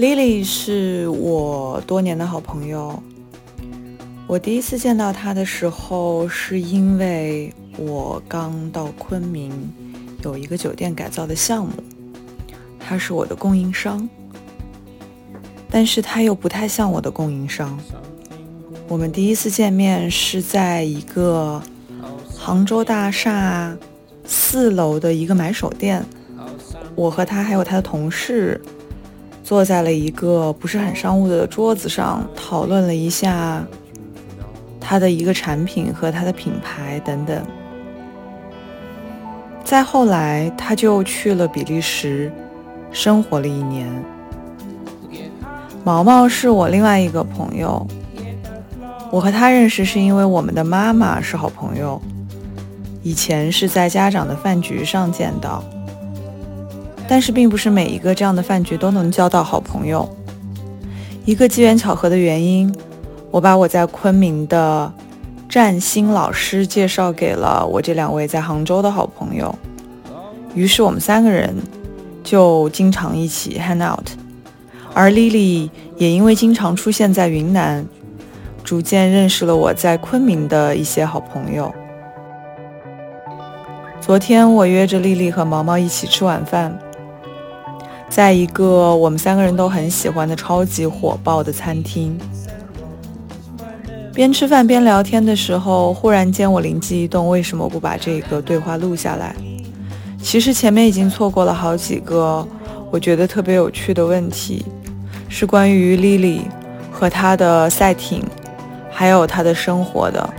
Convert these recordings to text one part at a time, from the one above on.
Lily 是我多年的好朋友。我第一次见到她的时候，是因为我刚到昆明，有一个酒店改造的项目，她是我的供应商，但是她又不太像我的供应商。我们第一次见面是在一个杭州大厦四楼的一个买手店，我和他还有他的同事坐在了一个不是很商务的桌子上，讨论了一下。他的一个产品和他的品牌等等。再后来，他就去了比利时，生活了一年。毛毛是我另外一个朋友，我和他认识是因为我们的妈妈是好朋友，以前是在家长的饭局上见到。但是，并不是每一个这样的饭局都能交到好朋友。一个机缘巧合的原因。我把我在昆明的占星老师介绍给了我这两位在杭州的好朋友，于是我们三个人就经常一起 hang out，而 Lily 也因为经常出现在云南，逐渐认识了我在昆明的一些好朋友。昨天我约着丽丽和毛毛一起吃晚饭，在一个我们三个人都很喜欢的超级火爆的餐厅。边吃饭边聊天的时候，忽然间我灵机一动，为什么不把这个对话录下来？其实前面已经错过了好几个我觉得特别有趣的问题，是关于 Lily 和她的赛艇，还有她的生活的。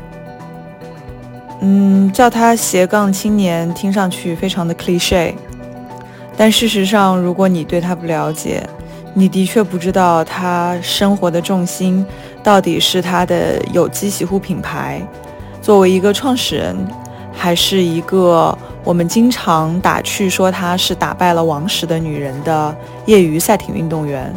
嗯，叫她斜杠青年，听上去非常的 cliche，但事实上，如果你对他不了解，你的确不知道他生活的重心。到底是他的有机洗护品牌，作为一个创始人，还是一个我们经常打趣说他是打败了王石的女人的业余赛艇运动员？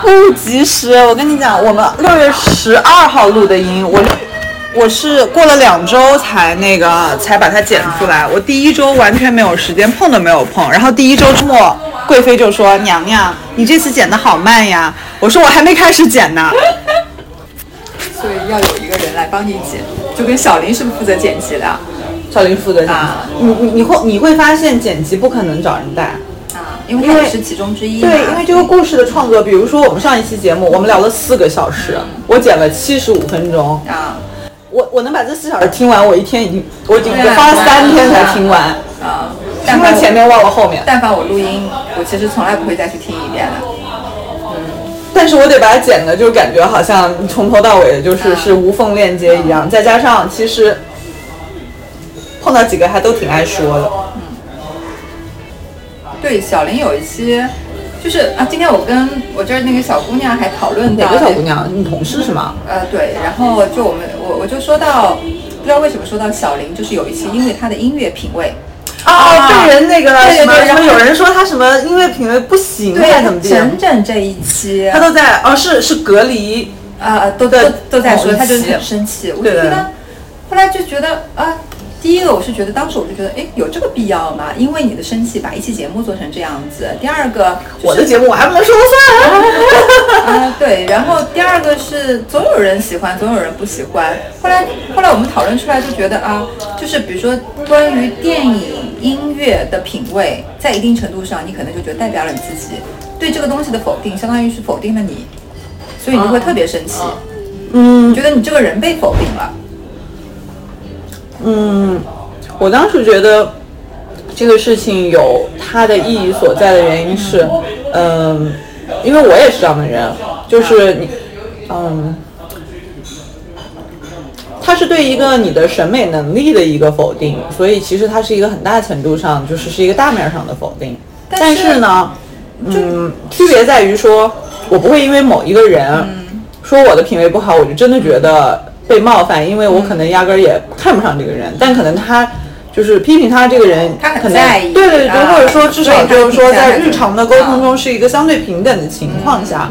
不及时，我跟你讲，我们六月十二号录的音，我。我是过了两周才那个才把它剪出来，我第一周完全没有时间碰都没有碰，然后第一周末，贵妃就说：“娘娘，你这次剪的好慢呀。”我说：“我还没开始剪呢。” 所以要有一个人来帮你剪，就跟小林是不是负责剪辑的？小林负责剪。你你你会你会发现剪辑不可能找人带啊，因为他也是其中之一。对，因为这个故事的创作，比如说我们上一期节目，我们聊了四个小时，我剪了七十五分钟啊。我我能把这四小时听完，我一天已经我已经花了三天才听完啊，听了前面忘了后面。但凡我录音，我其实从来不会再去听一遍的。嗯，但是我得把它剪的，就感觉好像从头到尾就是是无缝链接一样。再加上其实碰到几个还都挺爱说的。嗯，对，小林有一些。就是啊，今天我跟我这儿那个小姑娘还讨论哪个小姑娘？你同事是吗？呃，对。然后就我们我我就说到，不知道为什么说到小林，就是有一期因为她的音乐品味啊，被人那个什么然后，有人说他什么音乐品味不行，对，怎么整整这一期他都在哦，是是隔离啊，都都都在说，他就是很生气。我就觉得，后来就觉得啊。第一个，我是觉得当时我就觉得，哎，有这个必要吗？因为你的生气把一期节目做成这样子。第二个，我的节目我还不能说了算。啊，对。然后第二个是，总有人喜欢，总有人不喜欢。后来，后来我们讨论出来就觉得啊，就是比如说关于电影音乐的品味，在一定程度上，你可能就觉得代表了你自己对这个东西的否定，相当于是否定了你，所以你会特别生气。嗯，觉得你这个人被否定了。嗯，我当时觉得这个事情有它的意义所在的原因是，嗯，因为我也是这样的人，就是你，嗯，它是对一个你的审美能力的一个否定，所以其实它是一个很大程度上就是是一个大面上的否定。但是呢，嗯，区别在于说，我不会因为某一个人说我的品味不好，我就真的觉得。被冒犯，因为我可能压根儿也看不上这个人，但可能他就是批评他这个人，他很在意，对对对，或者说至少就是说在日常的沟通中是一个相对平等的情况下，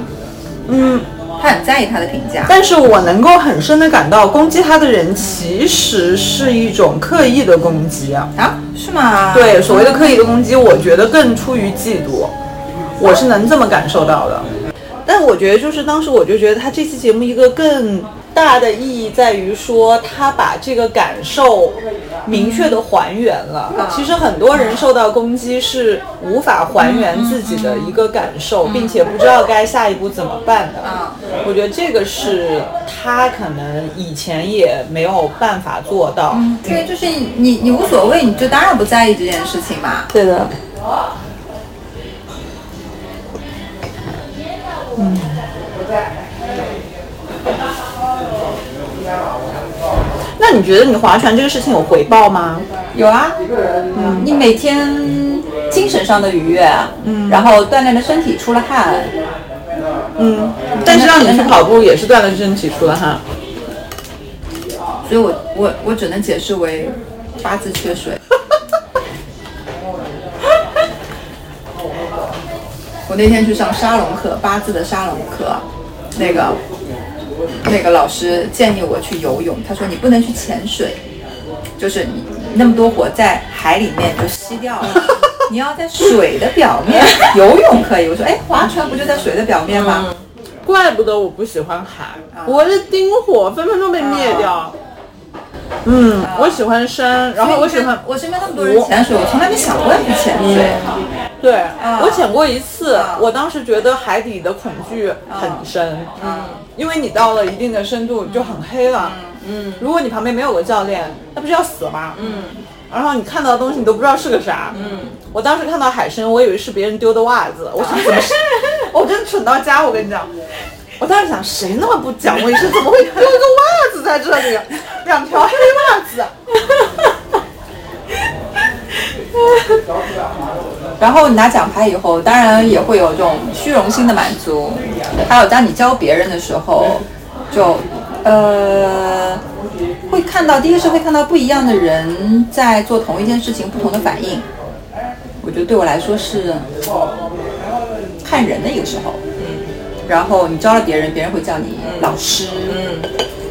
嗯，他很在意他的评价。但是我能够很深的感到，攻击他的人其实是一种刻意的攻击啊。啊，是吗？对，所谓的刻意的攻击，我觉得更出于嫉妒，我是能这么感受到的。但我觉得，就是当时我就觉得他这期节目一个更大的意义在于说，他把这个感受明确的还原了。其实很多人受到攻击是无法还原自己的一个感受，并且不知道该下一步怎么办的。我觉得这个是他可能以前也没有办法做到。对，就是你你无所谓，你就当然不在意这件事情嘛。对的。嗯。那你觉得你划船这个事情有回报吗？有啊，嗯，你每天精神上的愉悦，嗯，然后锻炼了身体，出了汗，嗯，但是让你去跑步也是锻炼身体，出了汗，所以我我我只能解释为八字缺水。我那天去上沙龙课，八字的沙龙课，那个那个老师建议我去游泳，他说你不能去潜水，就是你那么多火在海里面就吸掉了，你要在水的表面游泳可以。我说哎，划船不就在水的表面吗？怪不得我不喜欢海，我是丁火，分分钟被灭掉。嗯，我喜欢山，然后我喜欢。我身边那么多人潜水，我从来没想过要去潜水。对，我潜过一次，我当时觉得海底的恐惧很深。嗯，因为你到了一定的深度就很黑了。嗯，如果你旁边没有个教练，那不是要死吗？嗯，然后你看到的东西你都不知道是个啥。嗯，我当时看到海参，我以为是别人丢的袜子，我想怎么是？我真蠢到家，我跟你讲。我当时想，谁那么不讲卫生，怎么会丢一个袜子在这里？两条黑袜子。然后你拿奖牌以后，当然也会有这种虚荣心的满足。还有当你教别人的时候，就呃会看到，第一个是会看到不一样的人在做同一件事情不同的反应。我觉得对我来说是看人的一个时候。嗯然后你教了别人，别人会叫你老师，嗯，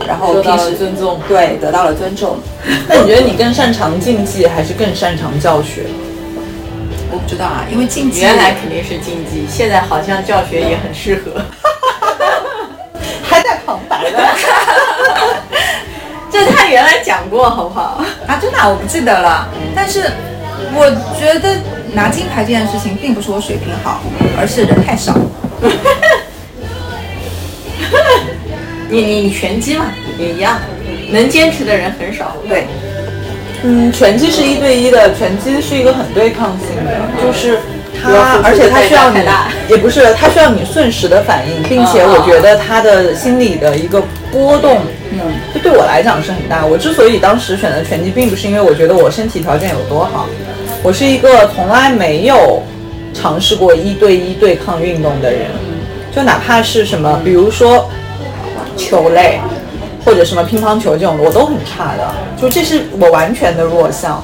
然后得到了尊重，对，得到了尊重。那你觉得你更擅长竞技，还是更擅长教学？我不知道啊，因为竞技原来肯定是竞技，现在好像教学也很适合，还带旁白的，这他原来讲过，好不好？啊，真的我不记得了。但是我觉得拿金牌这件事情，并不是我水平好，而是人太少。你你拳击嘛也一样，能坚持的人很少。对，嗯，拳击是一对一的，拳击是一个很对抗性的，就是它，而且它需要你，也不是它需要你瞬时的反应，并且我觉得他的心理的一个波动，嗯，就对我来讲是很大。我之所以当时选择拳击，并不是因为我觉得我身体条件有多好，我是一个从来没有尝试过一对一对抗运动的人，就哪怕是什么，比如说。球类，或者什么乒乓球这种的，我都很差的，就这是我完全的弱项。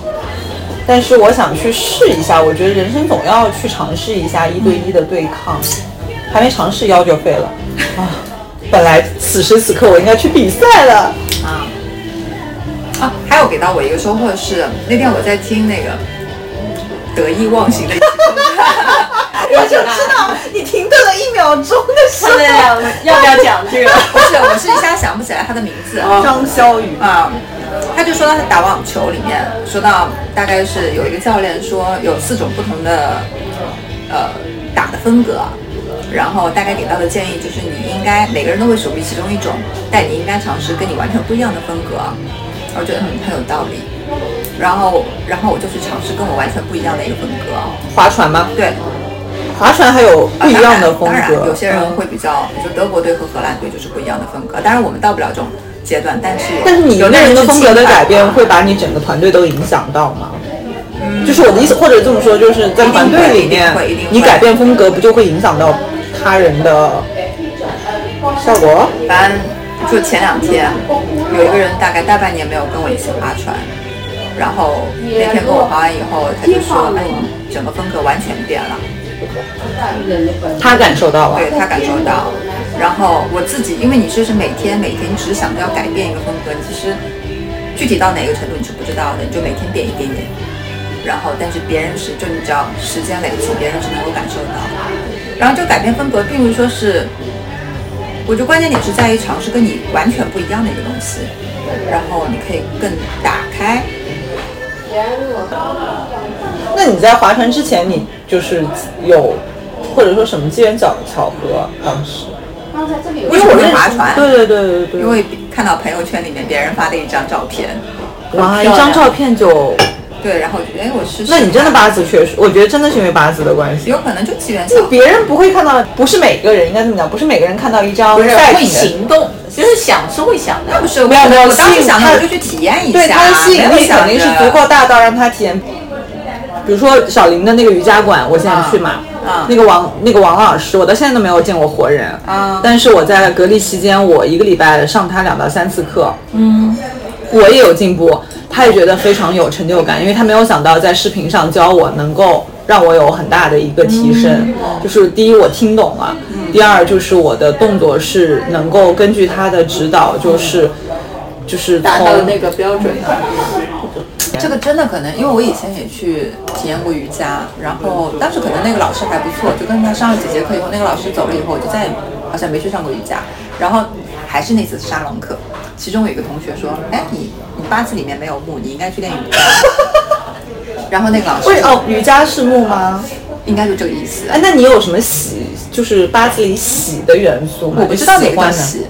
但是我想去试一下，我觉得人生总要去尝试一下一对一的对抗，还没尝试腰就废了啊！本来此时此刻我应该去比赛了啊啊！还有给到我一个收获是，那天我在听那个得意忘形的。我就知道你停顿了一秒钟的时候，要不要讲这个？不是，我是一下想不起来他的名字。张潇雨啊，他就说他打网球里面，说到大概是有一个教练说有四种不同的呃打的风格，然后大概给到的建议就是你应该每个人都会属于其中一种，但你应该尝试跟你完全不一样的风格。我觉得很很有道理。然后然后我就去尝试跟我完全不一样的一个风格，划船吗？对。划船还有不一样的风格，当然有些人会比较，比如德国队和荷兰队就是不一样的风格。当然我们到不了这种阶段，但是但是你个人的风格的改变会把你整个团队都影响到吗？就是我的意思，或者这么说，就是在团队里面，你改变风格不就会影响到他人的效果？反正就前两天有一个人大概大半年没有跟我一起划船，然后那天跟我划完以后，他就说：“哎，整个风格完全变了。”他感受到了，对他感受到，然后我自己，因为你就是每天每天只想着要改变一个风格，你其实具体到哪个程度你是不知道的，你就每天变一点点。然后，但是别人是，就你只要时间累积，别人是能够感受到。然后就改变风格，并不是说是，我觉得关键点是在于尝试跟你完全不一样的一个东西，然后你可以更打开。那你在划船之前，你就是有或者说什么机缘巧巧合当时？为什么会划船？对对对对对。因为看到朋友圈里面别人发的一张照片，哇，一张照片就对，然后我觉得哎，我是那你真的八字确实，我觉得真的是因为八字的关系。有可能就机缘巧合。就别人不会看到，不是每个人应该这么讲，不是每个人看到一张赛会行动，就是想是会想的。不是，没有没有我当时想到我就去体验一下，对他的吸引力肯定是足够大到让他体验。比如说小林的那个瑜伽馆，我现在去嘛，啊那个王那个王老师，我到现在都没有见过活人，啊。但是我在隔离期间，我一个礼拜上他两到三次课，嗯，我也有进步，他也觉得非常有成就感，因为他没有想到在视频上教我能够让我有很大的一个提升，就是第一我听懂了，第二就是我的动作是能够根据他的指导，就是就是达到那个标准。的。这个真的可能，因为我以前也去体验过瑜伽，然后当时可能那个老师还不错，就跟他上了几节课以后，那个老师走了以后，我就再也好像没去上过瑜伽。然后还是那次沙龙课，其中有一个同学说：“哎，你你八字里面没有木，你应该去练瑜伽。”然后那个老师为哦，瑜伽是木吗？应该就这个意思。哎，那你有什么喜，就是八字里喜的元素吗？我不知道哪喜欢的，个叫喜，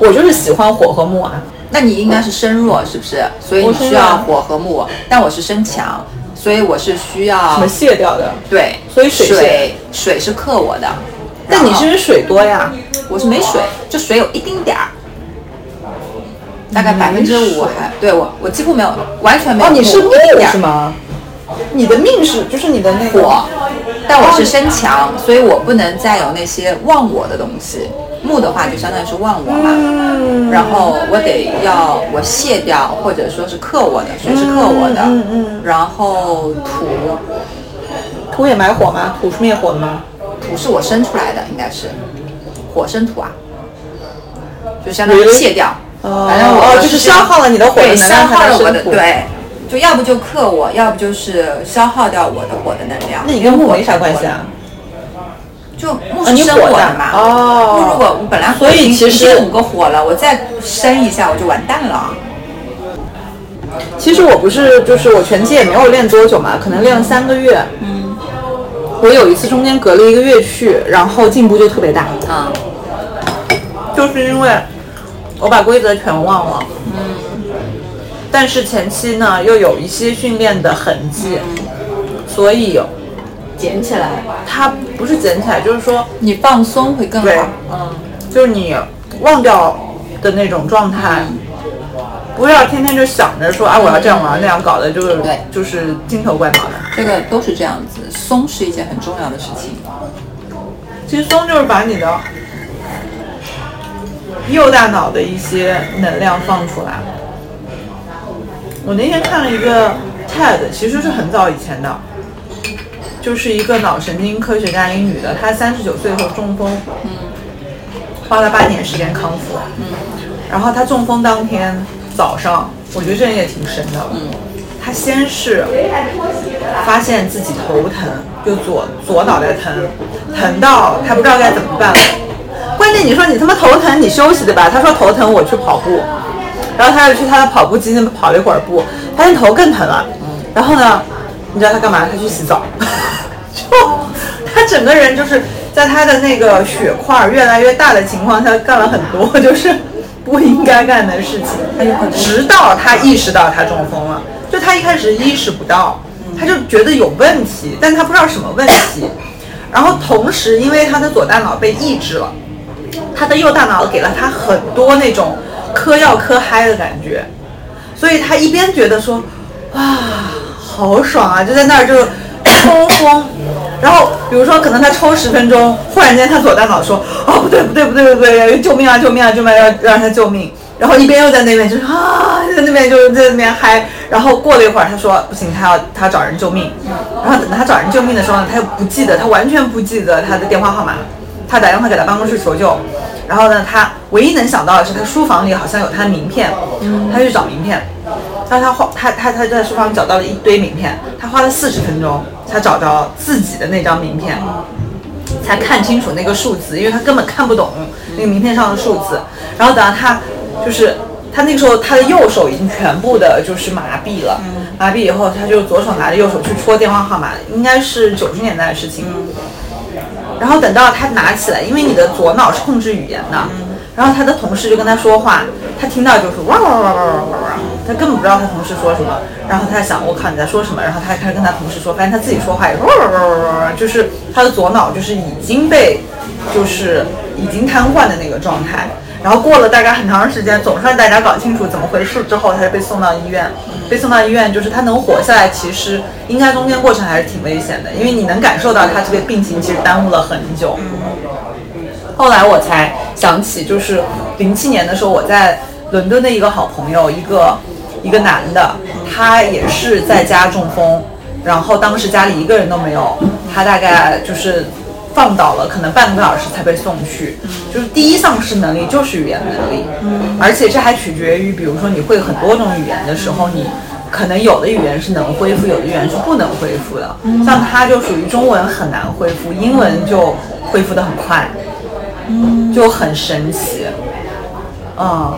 我就是喜欢火和木啊。那你应该是身弱是不是？所以你需要火和木，但我是身强，所以我是需要什么卸掉的？对，所以水水是水是克我的，但你是不是水多呀？我是没水，就水有一丁点儿，大概百分之五还对我我几乎没有，完全没有哦，你是木一点是吗？你的命是就是你的那个火，但我是身强，所以我不能再有那些忘我的东西。木的话就相当于是忘我嘛，嗯然后我得要我卸掉，或者说是克我的，水是克我的，嗯嗯然后土土也埋火吗？土是灭火的吗？土是我生出来的，应该是火生土啊，就相当于卸掉。哦反正我哦就是消耗了你的火的对，能量消耗了我的对，就要不就克我，要不就是消耗掉我的火的能量。那你跟木没啥关系啊？就木生火嘛。哦木如果我本来所以已经其实五个火了，我再生一下我就完蛋了。其实我不是，就是我拳击也没有练多久嘛，可能练了三个月。嗯。我有一次中间隔了一个月去，然后进步就特别大，啊，就是因为我把规则全忘了。嗯。但是前期呢又有一些训练的痕迹，所以捡起来，它不是捡起来，就是说你放松会更对好。嗯，就是你忘掉的那种状态，不要天天就想着说啊我要这样我要那样，搞的就是对就是精头怪脑的。这个都是这样子，松是一件很重要的事情。其实松就是把你的右大脑的一些能量放出来。我那天看了一个 TED，其实是很早以前的，就是一个脑神经科学家，一个女的，她三十九岁后中风，花了八年时间康复，然后她中风当天早上，我觉得这人也挺神的，她先是发现自己头疼，就左左脑袋疼，疼到她不知道该怎么办了。关键你说你他妈头疼，你休息对吧？她说头疼我去跑步，然后她又去她的跑步机那边跑了一会儿步，发现头更疼了。然后呢，你知道他干嘛？他去洗澡。就他整个人就是在他的那个血块越来越大的情况下，干了很多 就是不应该干的事情，直到他意识到他中风了。就他一开始意识不到，他就觉得有问题，但他不知道什么问题。然后同时，因为他的左大脑被抑制了，他的右大脑给了他很多那种嗑药嗑嗨的感觉，所以他一边觉得说，哇，好爽啊，就在那儿就抽风。然后比如说可能他抽十分钟，忽然间他左大脑说，哦不对不对不对不对，救命啊救命啊救命啊，要让他救命。然后一边又在那边就是啊，在那边就是在那边嗨。然后过了一会儿，他说不行，他要他找人救命。然后等他找人救命的时候呢，他又不记得，他完全不记得他的电话号码，他打电话给他办公室求救，然后呢，他唯一能想到的是他书房里好像有他的名片，他去找名片，但他花他他他在书房找到了一堆名片，他花了四十分钟才找着自己的那张名片。才看清楚那个数字，因为他根本看不懂那个名片上的数字。然后等到他就是他那个时候他的右手已经全部的就是麻痹了，麻痹以后他就左手拿着右手去戳电话号码，应该是九十年代的事情。然后等到他拿起来，因为你的左脑是控制语言的，然后他的同事就跟他说话，他听到就是哇哇哇哇哇哇哇，他根本不知道他同事说什么。然后他在想，我靠你在说什么？然后他开始跟他同事说，发现他自己说话也哇哇哇哇哇，就是他的左脑就是已经被就是已经瘫痪的那个状态。然后过了大概很长时间，总算大家搞清楚怎么回事之后，他就被送到医院。被送到医院，就是他能活下来，其实应该中间过程还是挺危险的，因为你能感受到他这个病情其实耽误了很久。后来我才想起，就是零七年的时候，我在伦敦的一个好朋友，一个一个男的，他也是在家中风，然后当时家里一个人都没有，他大概就是放倒了，可能半个多小时才被送去。就是第一丧失能力就是语言能力，而且这还取决于，比如说你会很多种语言的时候，你可能有的语言是能恢复，有的语言是不能恢复的。像他就属于中文很难恢复，英文就恢复的很快，就很神奇。嗯，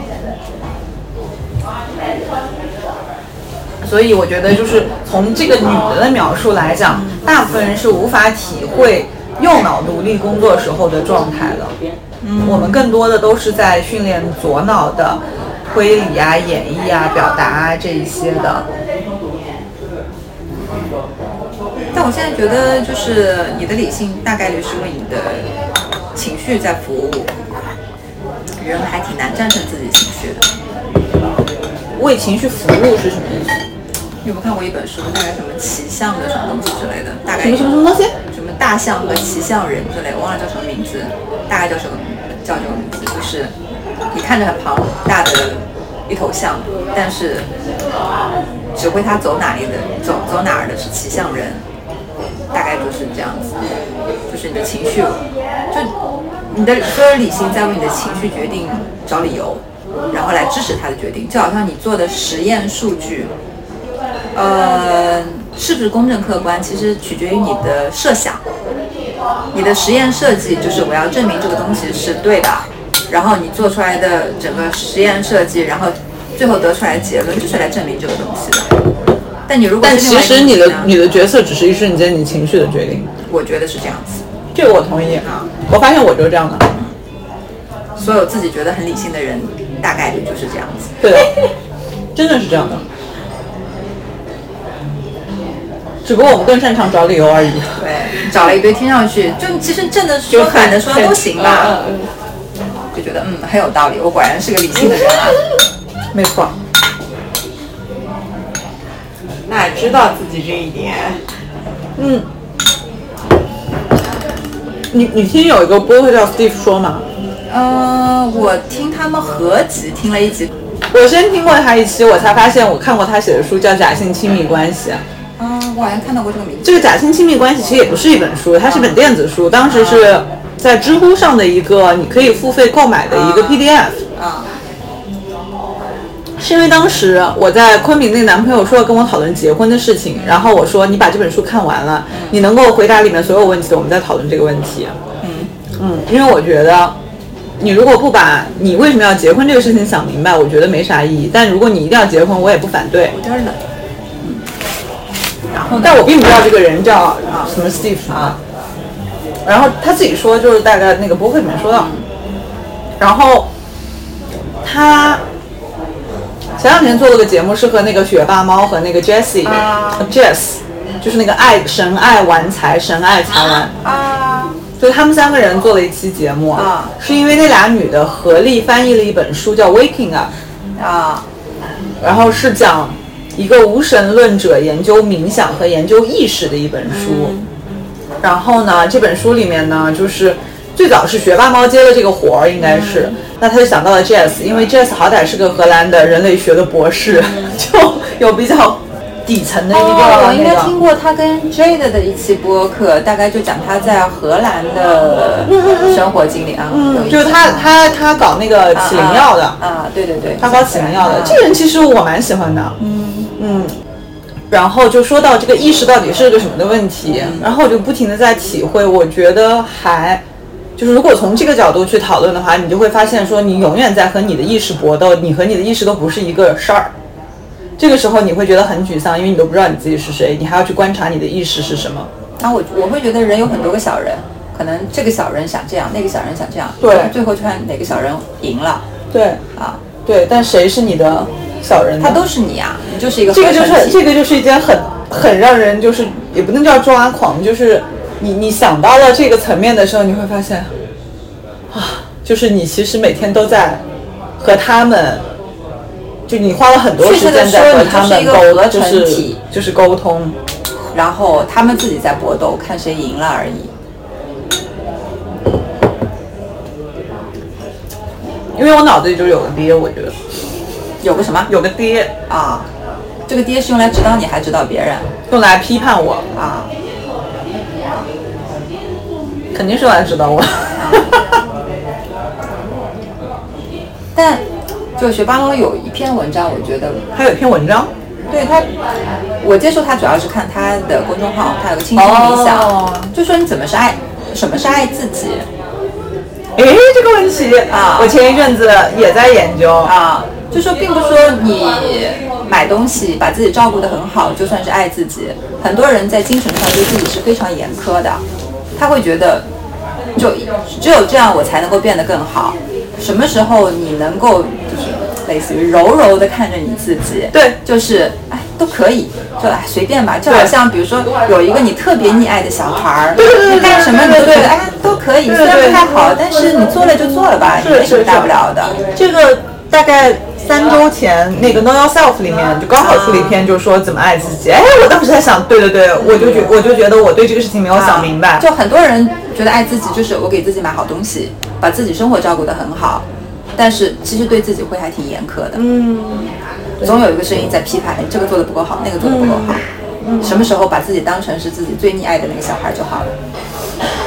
所以我觉得就是从这个女的的描述来讲，大部分人是无法体会右脑独立工作时候的状态的。嗯我们更多的都是在训练左脑的推理啊、演绎啊、表达啊这一些的。但我现在觉得，就是你的理性大概率是为你的情绪在服务，人还挺难战胜自己情绪的。为情绪服务是什么意思？你有没有看过一本书，大概什么骑象的什么东西之类的？大概什么什么什么东西？什么大象和骑象人之类，我忘了叫什么名字，大概叫什么叫这个名字，就是你看着很庞大的一头象，但是指挥它走哪里的走走哪儿的是骑象人，大概就是这样子，就是你的情绪，就你的所有理性在为你的情绪决定找理由，然后来支持他的决定，就好像你做的实验数据。呃，是不是公正客观，其实取决于你的设想。你的实验设计就是我要证明这个东西是对的，然后你做出来的整个实验设计，然后最后得出来的结论就是来证明这个东西的。但你如果但其实你的你的角色只是一瞬间你情绪的决定，我觉得是这样子。这个我同意啊。我发现我就是这样的，所有自己觉得很理性的人，大概率就是这样子。对的，真的是这样的。只不过我们更擅长找理由而已。对，找了一堆听上去就其实正的说反的说都行吧，就觉得嗯很有道理，我果然是个理性的人啊。没错。那知道自己这一点，嗯，你你听有一个播客叫 Steve 说吗？呃，我听他们合集听了一集，我先听过他一期，我才发现我看过他写的书叫《假性亲密关系》。啊、我好像看到过这个名字。这个假性亲密关系其实也不是一本书，它是本电子书，当时是在知乎上的一个你可以付费购买的一个 PDF。啊，是因为当时我在昆明那个男朋友说要跟我讨论结婚的事情，然后我说你把这本书看完了，你能够回答里面所有问题的，我们再讨论这个问题。嗯嗯，因为我觉得你如果不把你为什么要结婚这个事情想明白，我觉得没啥意义。但如果你一定要结婚，我也不反对。有点冷。然后？但我并不知道这个人叫啊什么 Steve 啊，然后他自己说就是大概那个博客里面说到，然后他前两天做了个节目，是和那个学霸猫和那个 Jessie、Jess，就是那个爱神爱玩财神爱财玩，啊，就他们三个人做了一期节目，啊。是因为那俩女的合力翻译了一本书叫 Waking Up。啊，然后是讲一个无神论者研究冥想和研究意识的一本书。然后呢，这本书里面呢，就是最早是学霸猫接了这个活儿，应该是，那他就想到了 Jess，因为 Jess 好歹是个荷兰的人类学的博士，就有比较底层的一个哦，我应该。听过他跟 Jade 的一期播客，大概就讲他在荷兰的生活经历啊，就是他他他搞那个起灵药的，啊啊，对对对，他搞起灵药的，啊。这个人其实我蛮喜欢的。嗯嗯。然后就说到这个意识到底是个什么的问题，然后我就不停的在体会，我觉得还就是如果从这个角度去讨论的话，你就会发现说你永远在和你的意识搏斗，你和你的意识都不是一个事儿。这个时候你会觉得很沮丧，因为你都不知道你自己是谁，你还要去观察你的意识是什么。然后我我会觉得人有很多个小人，可能这个小人想这样，那个小人想这样，对最后就看哪个小人赢了对啊，对，但谁是你的小人呢？他都是你啊，你就是一个这个就是这个就是一件很很让人就是也不能叫抓狂，就是你你想到了这个层面的时候，你会发现啊，就是你其实每天都在和他们，就你花了很多时间在和他们沟，就是就是沟通。然后他们自己在搏斗，看谁赢了而已。因为我脑子里就有个爹，我觉得有个什么有个爹啊？这个爹是用来指导你，还指导别人用来批判我，啊？肯定是用来指导我。但就学巴罗有一篇文章，我觉得他有一篇文章，对他，我接触他主要是看他的公众号，他有个轻松冥想，哦就说你怎么是爱，什么是爱自己诶，这个问题啊我前一阵子也在研究啊？就说并不是说你买东西把自己照顾得很好，就算是爱自己。很多人在精神上对自己是非常严苛的，他会觉得就只有这样我才能够变得更好。什么时候你能够就是类似于柔柔的看着你自己，对就是哎都可以，就哎随便吧，就好像比如说有一个你特别溺爱的小孩儿，对对对你干什么你都觉得哎都可以，虽然不太好，但是你做了就做了吧，也没什么大不了的。这个大概三周前那个 Know Yourself 里面就刚好出了一篇，就是说怎么爱自己。哎，我当时在想，对对对，我就觉我就觉得我对这个事情没有想明白。就很多人觉得爱自己就是我给自己买好东西，把自己生活照顾得很好，但是其实对自己会还挺严苛的。嗯，总有一个声音在批判，哎，这个做的不够好，那个做的不够好。什么时候把自己当成是自己最溺爱的那个小孩就好了？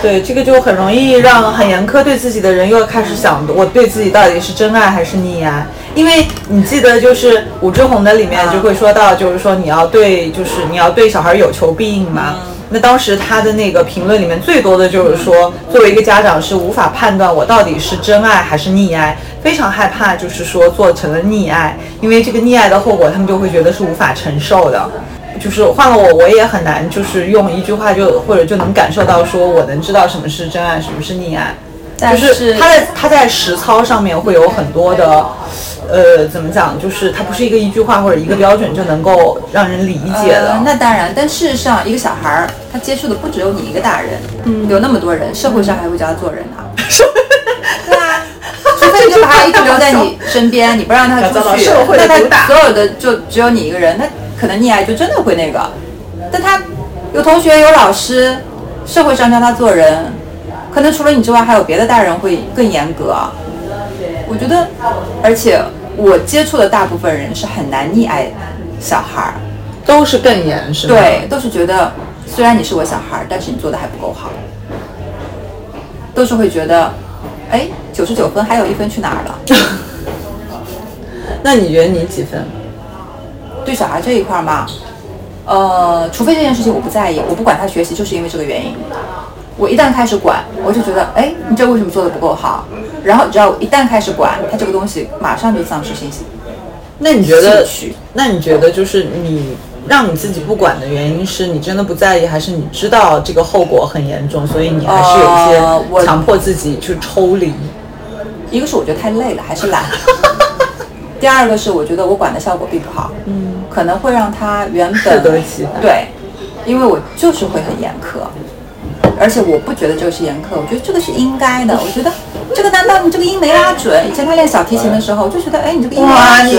对，这个就很容易让很严苛对自己的人又开始想，我对自己到底是真爱还是溺爱？因为你记得，就是武志红的里面就会说到，就是说你要对，就是你要对小孩有求必应嘛。那当时他的那个评论里面最多的就是说，作为一个家长是无法判断我到底是真爱还是溺爱，非常害怕就是说做成了溺爱，因为这个溺爱的后果他们就会觉得是无法承受的。就是换了我，我也很难，就是用一句话就或者就能感受到，说我能知道什么是真爱，什么是溺爱。但就是是他在他在实操上面会有很多的，呃，怎么讲？就是他不是一个一句话或者一个标准就能够让人理解的。呃，那当然，但事实上，一个小孩儿他接触的不只有你一个大人，嗯，有那么多人，社会上还会教他做人啊。对啊，除非你就把他一直留在你 身边，你不让他出去，社会的那毒打他所有的就只有你一个人，那可能溺爱就真的会那个。但他有同学有老师，社会上教他做人，可能除了你之外，还有别的大人会更严格。我觉得，而且我接触的大部分人是很难溺爱小孩儿。都是更严，是吗？对，都是觉得虽然你是我小孩儿，但是你做的还不够好，都是会觉得，哎，九十九分还有一分去哪儿了？那你觉得你几分？对小孩这一块儿嘛，呃，除非这件事情我不在意，我不管他学习，就是因为这个原因。我一旦开始管，我就觉得，哎，你这为什么做的不够好？然后只要我一旦开始管，他这个东西马上就丧失信心。那你觉得？那你觉得就是你让你自己不管的原因是你真的不在意，还是你知道这个后果很严重，所以你还是有一些强迫自己去抽离？一个是我觉得太累了，还是懒；第二个是我觉得我管的效果并不好，嗯，可能会让他原本对，因为我就是会很严苛，而且我不觉得这个是严苛，我觉得这个是应该的。我觉得这个难道你这个音没拉准？以前他练小提琴的时候，我就觉得哎，你这个音没拉准。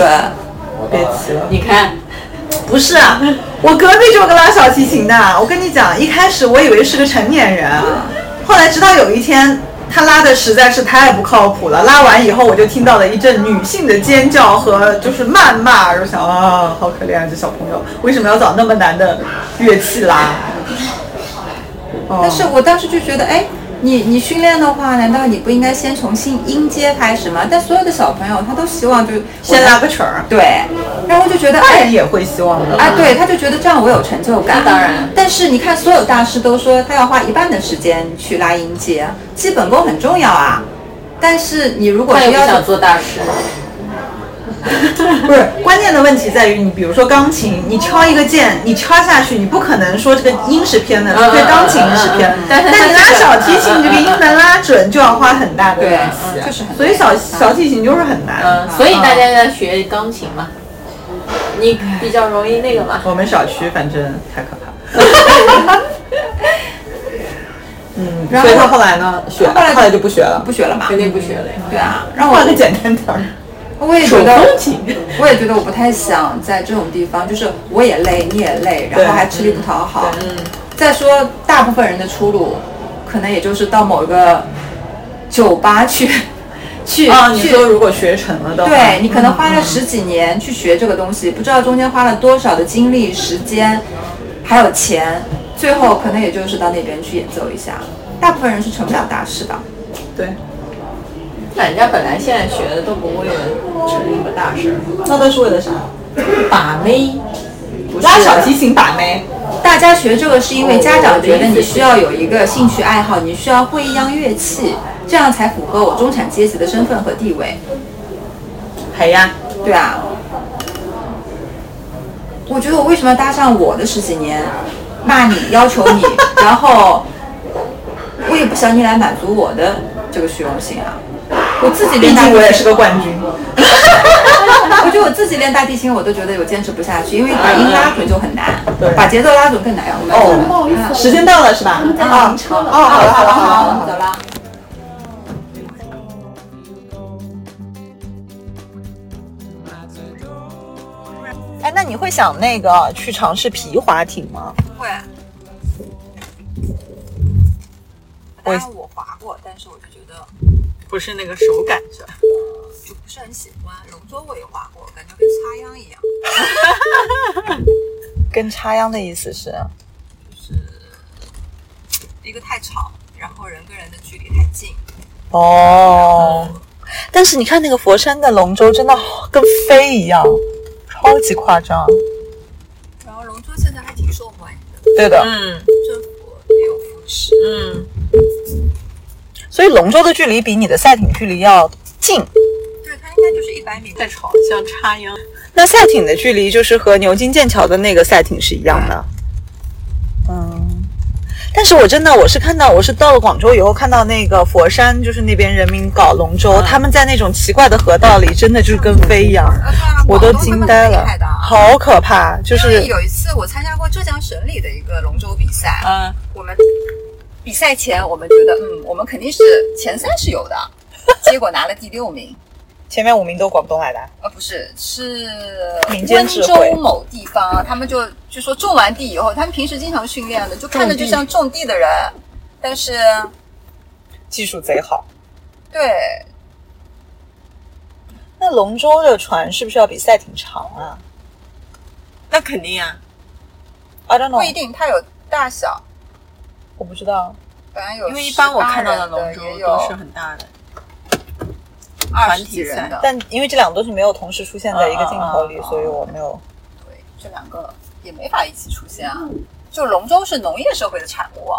别提了。你看，不是啊，我隔壁就有个拉小提琴的。我跟你讲，一开始我以为是个成年人，后来直到有一天，他拉的实在是太不靠谱了。拉完以后，我就听到了一阵女性的尖叫和就是谩骂，我想啊，好可怜啊，这小朋友为什么要找那么难的乐器拉？但是我当时就觉得，哎，你你训练的话，难道你不应该先从新音阶开始吗？但所有的小朋友他都希望就先拉个曲儿，对，然后就觉得，哎大人，也会希望的。哎，对，他就觉得这样我有成就感。那当然但是你看，所有大师都说他要花一半的时间去拉音阶，基本功很重要啊。但是你如果他要想做大师，不是关键的问题在于你，比如说钢琴，你敲一个键，你敲下去，你不可能说这个音是偏的，对钢琴是偏。但你拉小提琴，这个音能拉准，就要花很大的力对气，就是所以小小提琴就是很难。嗯，所以大家在学钢琴嘛，你比较容易那个嘛。我们小区反正太可怕了。嗯，然后所以他后来呢，学，后来就不学了，不学了嘛？肯定不学了呀。对啊，让我换个简单点儿。我也觉得，我也觉得我不太想在这种地方，就是我也累，你也累，然后还吃力不讨好。嗯，再说，大部分人的出路，可能也就是到某一个酒吧去，去啊，你去说如果学成了的话，对你可能花了十几年去学这个东西，不知道中间花了多少的精力、时间，还有钱，最后可能也就是到那边去演奏一下。大部分人是成不了大事的。对，那人家本来现在学的都不为了成一个大师，那都是为了啥？把妹，拉小提琴把妹。大家学这个是因为家长觉得你需要有一个兴趣爱好，你需要会一样乐器，这样才符合我中产阶级的身份和地位。系呀，对啊，我觉得我为什么要搭上我的十几年，骂你、要求你，然后我也不想你来满足我的这个虚荣心啊。我自己毕练大提琴竟我也是个冠军。我觉得我自己练大提琴，我都觉得我坚持不下去，因为把音拉准就很难，对把节奏拉准更难。哦不好意思，时间到了是吧？啊，哦，好了好了好了好了。走了。哎，那你会想那个去尝试皮划艇吗？会。当然我划过，但是我就觉得不是那个手感是吧？就不是很喜欢。龙舟我也滑过，感觉跟插秧一样，跟插秧的意思是？一个太吵，然后人跟人的距离太近。哦，但是你看那个佛山的龙舟，真的跟飞一样，超级夸张。然后龙舟现在还挺受欢迎的，对的，嗯政府也有扶持。嗯，所以龙舟的距离比你的赛艇距离要近。对，它应该就是一百米。在朝向插秧，那赛艇的距离就是和牛津剑桥的那个赛艇是一样的。嗯，但是我真的我是看到，我是到了广州以后看到那个佛山，就是那边人民搞龙舟，嗯他们在那种奇怪的河道里，真的就是跟飞一样，我都惊呆了好可怕！就是有一次我参加过浙江省里的一个龙舟比赛，嗯，我们比赛前我们觉得，嗯，我们肯定是前三是有的，结果拿了第六名。前面五名都广东来的，呃，不是，是温州某地方，他们就就说种完地以后，他们平时经常训练的，就看着就像种地的人，但是技术贼好。对，那龙舟的船是不是要比赛艇长啊那肯定啊，？I don't 不一定，它有大小，我不知道。反正有因为一般我看到的的龙舟也有都是很大的，二十团体赛几人的，但因为这两个都是没有同时出现在一个镜头里，所以我没有。对，这两个也没法一起出现啊。就龙舟是农业社会的产物，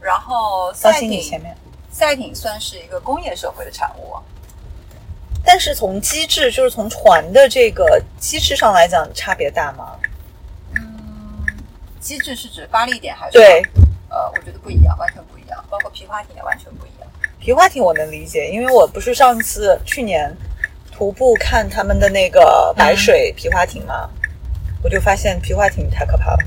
然后赛艇前面。赛艇算是一个工业社会的产物。但是从机制，就是从船的这个机制上来讲，差别大吗？嗯，机制是指发力点还是？对，呃，我觉得不一样，完全不一样，包括皮划艇也完全不一样。皮划艇我能理解，因为我不是上次去年徒步看他们的那个白水皮划艇嘛，我就发现皮划艇太可怕了。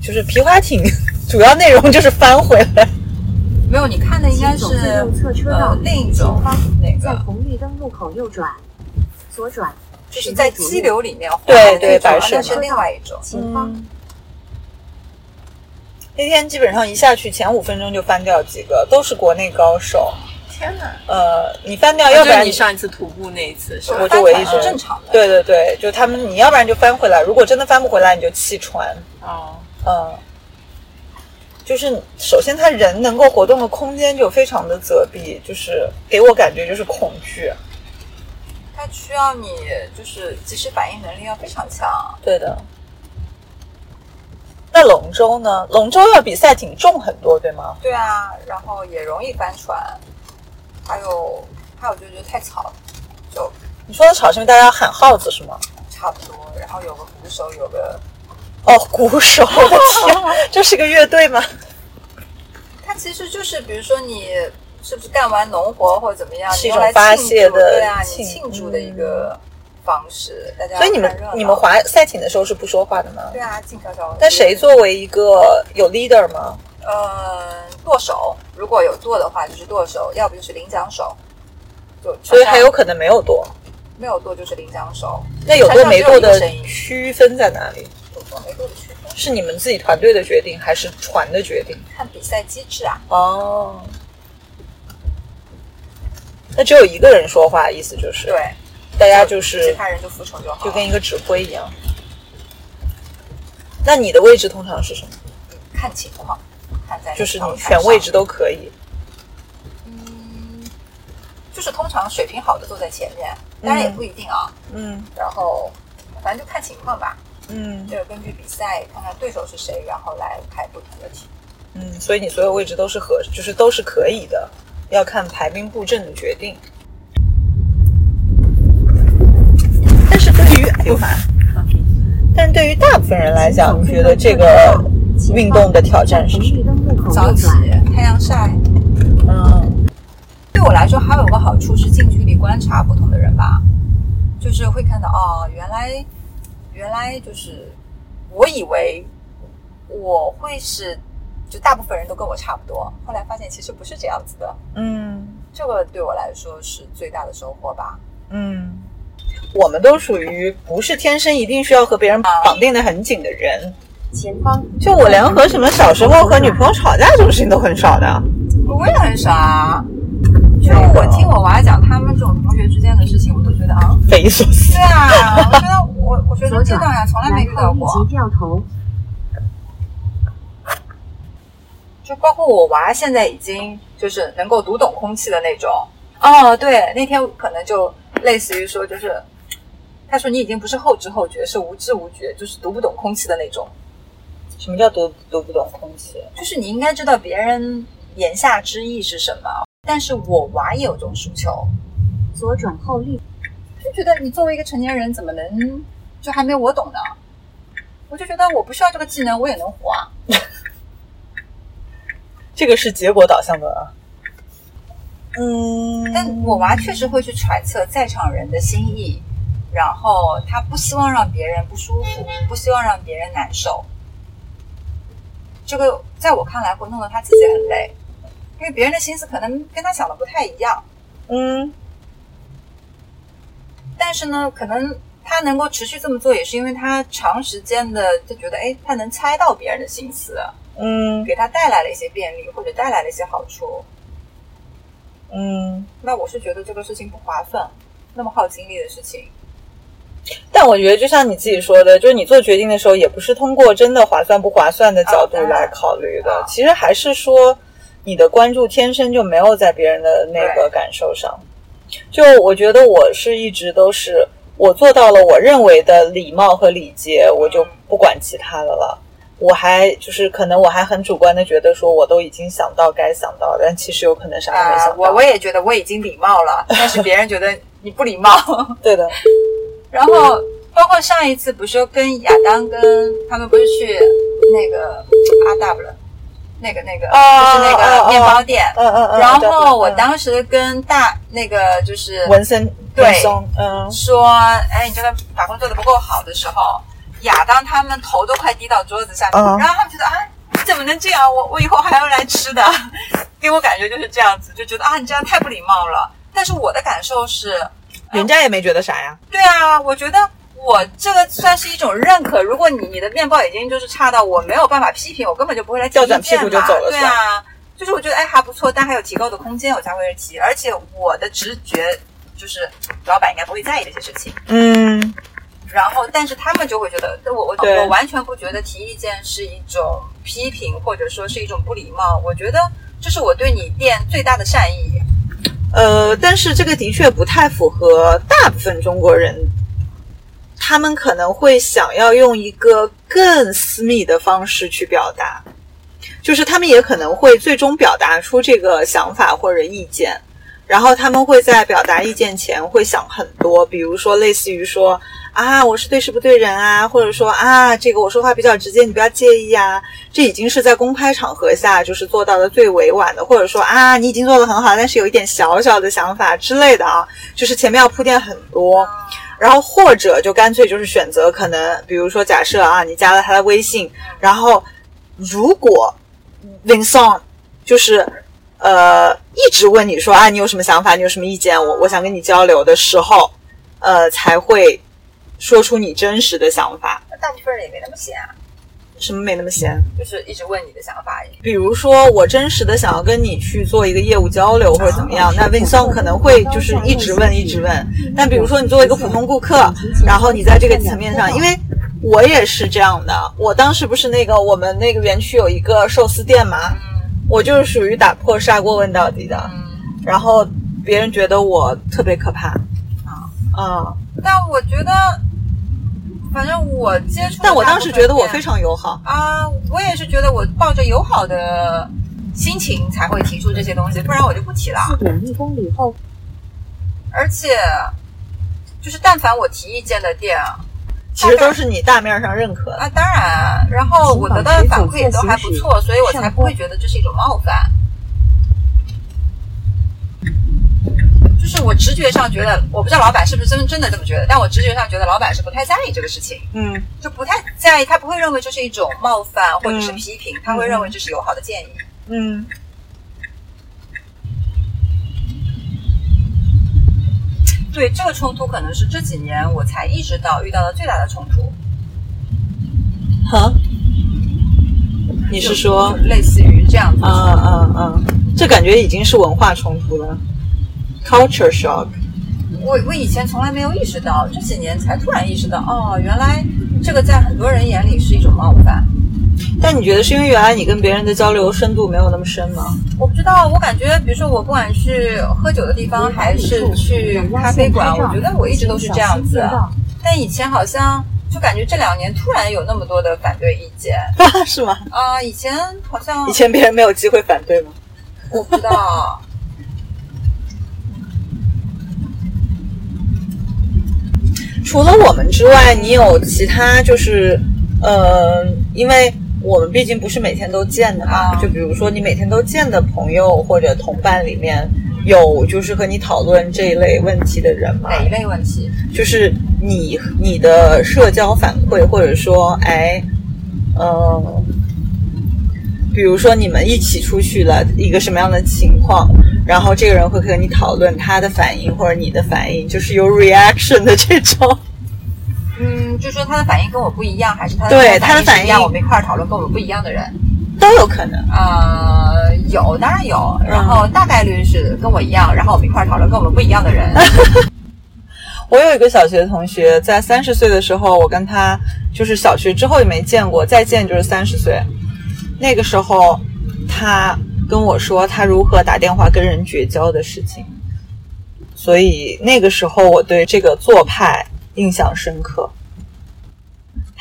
就是皮划艇 主要内容就是翻回来，没有，你看的应该是请走最右侧车道呃另一种那在，红绿灯路口右转，左转，就是在激流里面滑对的那种对白水那是另外一种。前方。那天基本上一下去前五分钟就翻掉几个，都是国内高手。天哪！呃，你翻掉，啊要不然你上一次徒步那一次是？我就唯一是是正常的对对对，就他们，你要不然就翻回来，如果真的翻不回来，你就弃船。哦，嗯，就是首先他人能够活动的空间就非常的遮蔽，就是给我感觉就是恐惧。它需要你就是及时反应能力要非常强。对的。那龙舟呢？龙舟要比赛艇重很多，对吗？对啊，然后也容易翻船，还有还有就觉得太吵了，就你说的吵是因为大家要喊号子是吗？差不多。然后有个鼓手，有个哦，鼓手，我的天，这是个乐队吗？它其实就是比如说你是不是干完农活或者怎么样，是一你用来种发庆泄的祝对啊，你庆祝的一个方式。大家所以你们你们划赛艇的时候是不说话的吗？对啊，静悄悄。但谁作为一个有 leader 吗？呃，舵手，如果有舵的话就是舵手，要不就是领奖手。就所以还有可能没有舵。没有舵就是领奖手，那有舵没舵的区分在哪里？有舵没舵的区分，是你们自己团队的决定，还是船的决定？看比赛机制啊。哦，那只有一个人说话，意思就是对，大家就是其他人就服从就好。就跟一个指挥一样。那你的位置通常是什么？看情况，看在就是你选位置，都可以。嗯就是通常水平好的坐在前面，当然也不一定啊。嗯然后反正就看情况吧，嗯就是根据比赛看看对手是谁，然后来排不同的题。嗯，所以你所有位置都是合，就是都是可以的，要看排兵布阵的决定。但是对于哎呦妈，但是对于大部分人来讲，你觉得这个运动的挑战是什么？早起，太阳晒，嗯对我来说还有个好处是近距离观察不同的人吧，就是会看到哦，原来原来就是我以为我会是就大部分人都跟我差不多，后来发现其实不是这样子的，嗯这个对我来说是最大的收获吧。嗯，我们都属于不是天生一定需要和别人绑定的很紧的人。前方就我连和什么小时候和女朋友吵架这种事情都很少的。我也很少啊，就我听我娃讲他们这种同学之间的事情，我都觉得啊，匪夷所思对。啊，我觉得我我学左转，生阶段呀，从来没遇到过。立即掉头。就包括我娃现在已经就是能够读懂空气的那种。哦，对，那天可能就类似于说，就是他说你已经不是后知后觉，是无知无觉，就是读不懂空气的那种。什么叫读读不懂空气？就是你应该知道别人言下之意是什么，但是我娃也有这种诉求，左转后立就觉得你作为一个成年人，怎么能就还没我懂呢？我就觉得我不需要这个技能，我也能活啊。这个是结果导向的啊。嗯，但我娃确实会去揣测在场人的心意，然后他不希望让别人不舒服，不希望让别人难受。这个在我看来会弄得他自己很累，因为别人的心思可能跟他想的不太一样。嗯但是呢，可能他能够持续这么做，也是因为他长时间的就觉得，哎，他能猜到别人的心思，嗯给他带来了一些便利，或者带来了一些好处。嗯，那我是觉得这个事情不划算，那么耗精力的事情。但我觉得就像你自己说的，就是你做决定的时候，也不是通过真的划算不划算的角度来考虑的，啊其实还是说你的关注天生就没有在别人的那个感受上。就我觉得我是一直都是我做到了我认为的礼貌和礼节，我就不管其他的了。我还就是可能我还很主观的觉得说我都已经想到该想到，但其实有可能啥都没啊、想到。我我也觉得我已经礼貌了，但是别人觉得你不礼貌。对的，然后包括上一次不是跟亚当跟他们不是去那个阿 W 那个那个、啊就是那个面包店，嗯嗯嗯。然后我嗯当时跟大那个就是文森对嗯说，哎，你这个打工做的不够好的时候，亚当他们头都快低到桌子下面，嗯然后他们觉得啊，你怎么能这样？我 我以后还要来吃的，给我感觉就是这样子，就觉得啊，你这样太不礼貌了。但是我的感受是，人家也没觉得啥呀。对啊，我觉得我这个算是一种认可。如果你你的面包已经就是差到我没有办法批评，我根本就不会来提调转屁股意见嘛就走了对啊，就是我觉得哎还不错，但还有提高的空间，我才会提。而且我的直觉就是老板应该不会在意这些事情。嗯，然后，但是他们就会觉得，我我我完全不觉得提意见是一种批评，或者说是一种不礼貌。我觉得这是我对你店最大的善意。呃，但是这个的确不太符合大部分中国人，他们可能会想要用一个更私密的方式去表达，就是他们也可能会最终表达出这个想法或者意见，然后他们会在表达意见前会想很多，比如说类似于说啊，我是对事不对人啊，或者说啊，这个我说话比较直接，你不要介意啊。这已经是在公开场合下就是做到的最委婉的，或者说啊，你已经做得很好，但是有一点小小的想法之类的啊，就是前面要铺垫很多。然后或者就干脆就是选择可能，比如说假设啊，你加了他的微信，然后如果 Vincent 就是呃一直问你说啊，你有什么想法，你有什么意见，我我想跟你交流的时候，呃才会说出你真实的想法。大部分人也没那么闲啊，什么没那么闲？就是一直问你的想法。比如说，我真实的想要跟你去做一个业务交流或者怎么样，那 Vincent 可能会就是一直问一直问。但比如说你作为一个普通顾客，然后你在这个层面上，因为我也是这样的，我当时不是那个我们那个园区有一个寿司店嘛，我就是属于打破砂锅问到底的，然后别人觉得我特别可怕啊啊！但我觉得，反正我接触，但我当时觉得我非常友好。啊，我也是觉得我抱着友好的心情才会提出这些东西，不然我就不提了。四点一公里后而且，就是但凡我提意见的店啊，其实都是你大面上认可的。啊，当然，然后我得到的反馈也都还不错，所以我才不会觉得这是一种冒犯。就是我直觉上觉得，我不知道老板是不是真真的这么觉得，但我直觉上觉得老板是不太在意这个事情，嗯就不太在意，他不会认为这是一种冒犯或者是批评，他会认为这是友好的建议。嗯。对这个冲突，可能是这几年我才意识到遇到的最大的冲突。哈，你是说类似于这样子？啊啊啊！这感觉已经是文化冲突了，culture shock。我我以前从来没有意识到，这几年才突然意识到，哦，原来这个在很多人眼里是一种冒犯。但你觉得是因为原来你跟别人的交流深度没有那么深吗？我不知道，我感觉，比如说我不管去喝酒的地方，还是去咖啡馆，我觉得我一直都是这样子。但以前好像就感觉这两年突然有那么多的反对意见 是吗？啊、以前好像以前别人没有机会反对吗？我不知道。除了我们之外，你有其他就是，呃，因为我们毕竟不是每天都见的嘛，啊就比如说你每天都见的朋友或者同伴里面，有就是和你讨论这一类问题的人吗？哪一类问题？就是你你的社交反馈，或者说，哎，嗯、比如说你们一起出去了一个什么样的情况，然后这个人会和你讨论他的反应或者你的反应，就是有 reaction 的这种。嗯，就说他的反应跟我不一样，还是他的对他他的反应是一样，我们一块儿讨论跟我们不一样的人。都有可能。呃，有，当然有，然后大概率是跟我一样，然后我们一块儿讨论跟我们不一样的人。我有一个小学同学，在三十岁的时候，我跟他就是小学之后也没见过，再见就是三十岁。那个时候，他跟我说他如何打电话跟人绝交的事情，所以那个时候我对这个做派印象深刻。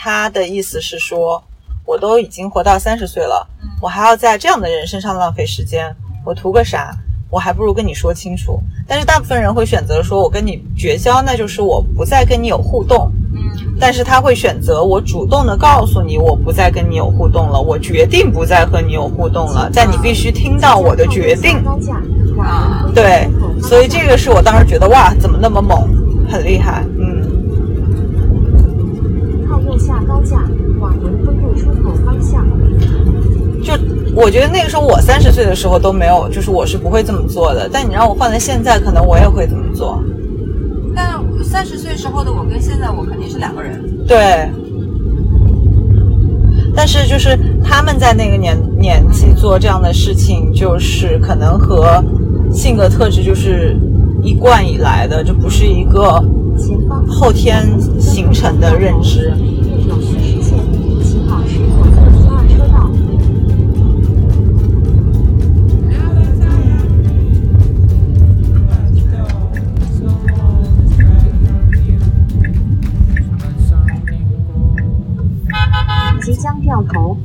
他的意思是说，我都已经活到三十岁了，我还要在这样的人身上浪费时间，我图个啥？我还不如跟你说清楚。但是大部分人会选择说，我跟你绝交，那就是我不再跟你有互动。嗯，但是他会选择我主动的告诉你，我不再跟你有互动了，我决定不再和你有互动了，但你必须听到我的决定。对，所以这个是我当时觉得哇，怎么那么猛，很厉害。高架往伦敦路出口方向。就我觉得那个时候我三十岁的时候都没有，就是我是不会这么做的。但你让我换了现在，可能我也会这么做。但三十岁时候的我跟现在我肯定是两个人。对。但是就是他们在那个年年纪做这样的事情，就是可能和性格特质就是一贯以来的，就不是一个后天形成的认知。掉头，